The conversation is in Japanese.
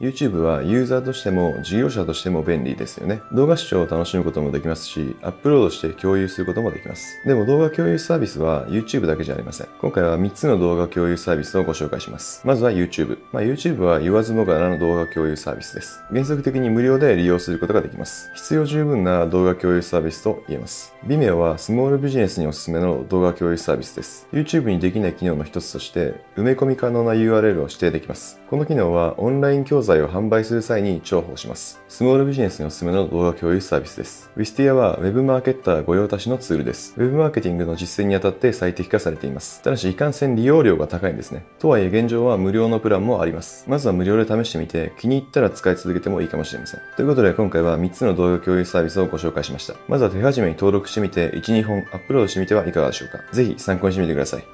YouTube はユーザーとしても事業者としても便利ですよね。動画視聴を楽しむこともできますし、アップロードして共有することもできます。でも動画共有サービスは YouTube だけじゃありません。今回は3つの動画共有サービスをご紹介します。まずは YouTube。まあ、YouTube は言わずもがなの動画共有サービスです。原則的に無料で利用することができます。必要十分な動画共有サービスと言えます。Vimeo はスモールビジネスにおすすめの動画共有サービスです。YouTube にできない機能の一つとして、埋め込み可能な URL を指定できます。この機能はオンライン教材材を販売する際に重宝します。スモールビジネスにおすすめの動画共有サービスです。Wistia は Web マーケッター御用達のツールです。Web マーケティングの実践にあたって最適化されています。ただし、いかんせん利用料が高いんですね。とはいえ現状は無料のプランもあります。まずは無料で試してみて、気に入ったら使い続けてもいいかもしれません。ということで今回は3つの動画共有サービスをご紹介しました。まずは手始めに登録してみて、1、2本アップロードしてみてはいかがでしょうか。ぜひ参考にしてみてください。